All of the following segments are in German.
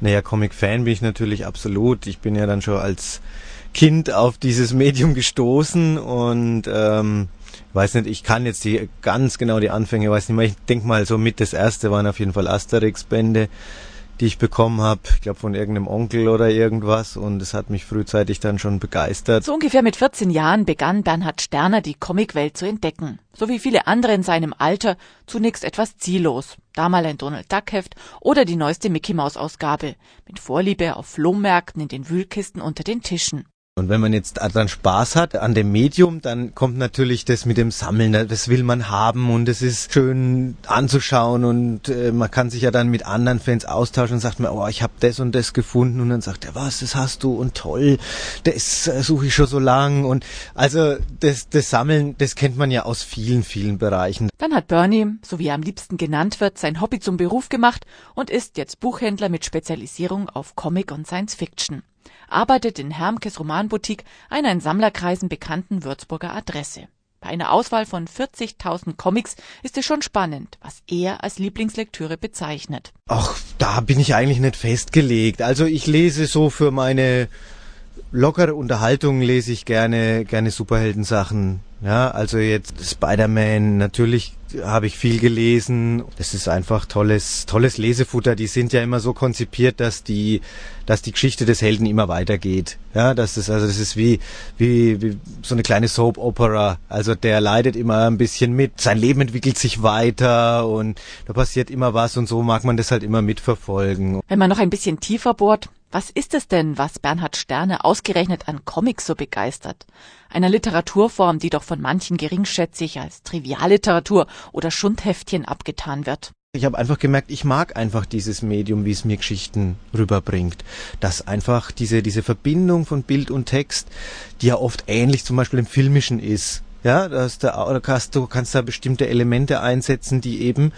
Naja, Comic-Fan bin ich natürlich absolut. Ich bin ja dann schon als Kind auf dieses Medium gestoßen und ähm, weiß nicht, ich kann jetzt die ganz genau die Anfänge, weiß nicht mehr. Ich denke mal so mit das erste waren auf jeden Fall Asterix-Bände die ich bekommen habe, ich glaube von irgendeinem Onkel oder irgendwas und es hat mich frühzeitig dann schon begeistert. So ungefähr mit 14 Jahren begann Bernhard Sterner die Comicwelt zu entdecken. So wie viele andere in seinem Alter zunächst etwas ziellos. Da mal ein Donald Duck Heft oder die neueste Mickey Maus Ausgabe mit Vorliebe auf Flohmärkten in den Wühlkisten unter den Tischen. Und wenn man jetzt dann Spaß hat an dem Medium, dann kommt natürlich das mit dem Sammeln, das will man haben und es ist schön anzuschauen und äh, man kann sich ja dann mit anderen Fans austauschen und sagt mir, oh, ich habe das und das gefunden. Und dann sagt er, was, das hast du? Und toll, das äh, suche ich schon so lang. Und also das, das Sammeln, das kennt man ja aus vielen, vielen Bereichen. Dann hat Bernie, so wie er am liebsten genannt wird, sein Hobby zum Beruf gemacht und ist jetzt Buchhändler mit Spezialisierung auf Comic und Science Fiction arbeitet in Hermkes Romanboutique, einer in Sammlerkreisen bekannten Würzburger Adresse. Bei einer Auswahl von 40.000 Comics ist es schon spannend, was er als Lieblingslektüre bezeichnet. Ach, da bin ich eigentlich nicht festgelegt. Also ich lese so für meine lockere Unterhaltung lese ich gerne gerne Superheldensachen. Ja, also jetzt Spider-Man, natürlich habe ich viel gelesen. Das ist einfach tolles, tolles Lesefutter. Die sind ja immer so konzipiert, dass die, dass die Geschichte des Helden immer weitergeht. Ja, das ist also, das ist wie, wie, wie so eine kleine Soap Opera. Also der leidet immer ein bisschen mit. Sein Leben entwickelt sich weiter und da passiert immer was und so mag man das halt immer mitverfolgen. Wenn man noch ein bisschen tiefer bohrt, was ist es denn, was Bernhard Sterne ausgerechnet an Comics so begeistert? Einer Literaturform, die doch von manchen geringschätzig als Trivialliteratur oder Schundheftchen abgetan wird. Ich habe einfach gemerkt, ich mag einfach dieses Medium, wie es mir Geschichten rüberbringt. Dass einfach diese, diese Verbindung von Bild und Text, die ja oft ähnlich zum Beispiel im Filmischen ist. Ja, dass da, kannst, du kannst da bestimmte Elemente einsetzen, die eben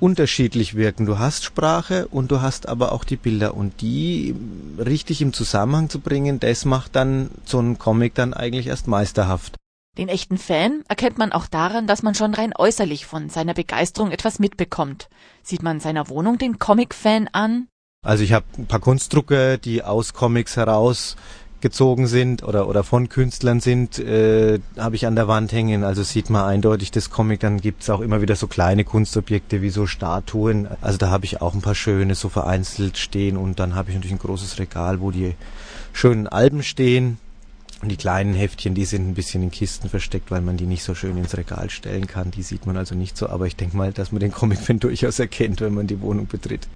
unterschiedlich wirken. Du hast Sprache und du hast aber auch die Bilder und die richtig im Zusammenhang zu bringen, das macht dann so ein Comic dann eigentlich erst meisterhaft. Den echten Fan erkennt man auch daran, dass man schon rein äußerlich von seiner Begeisterung etwas mitbekommt. Sieht man seiner Wohnung den Comic-Fan an? Also ich habe ein paar Kunstdrucke, die aus Comics heraus gezogen sind oder, oder von Künstlern sind, äh, habe ich an der Wand hängen. Also sieht man eindeutig das Comic. Dann gibt's auch immer wieder so kleine Kunstobjekte wie so Statuen. Also da habe ich auch ein paar schöne so vereinzelt stehen und dann habe ich natürlich ein großes Regal, wo die schönen Alben stehen. Und die kleinen Heftchen, die sind ein bisschen in Kisten versteckt, weil man die nicht so schön ins Regal stellen kann. Die sieht man also nicht so. Aber ich denke mal, dass man den Comic-Fan durchaus erkennt, wenn man die Wohnung betritt.